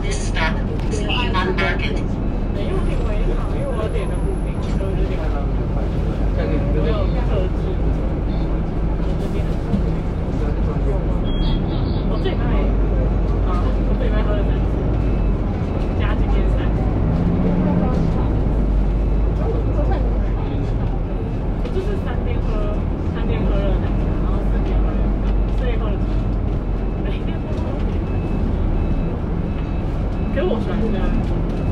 This stop, Sliman Market. Thank you.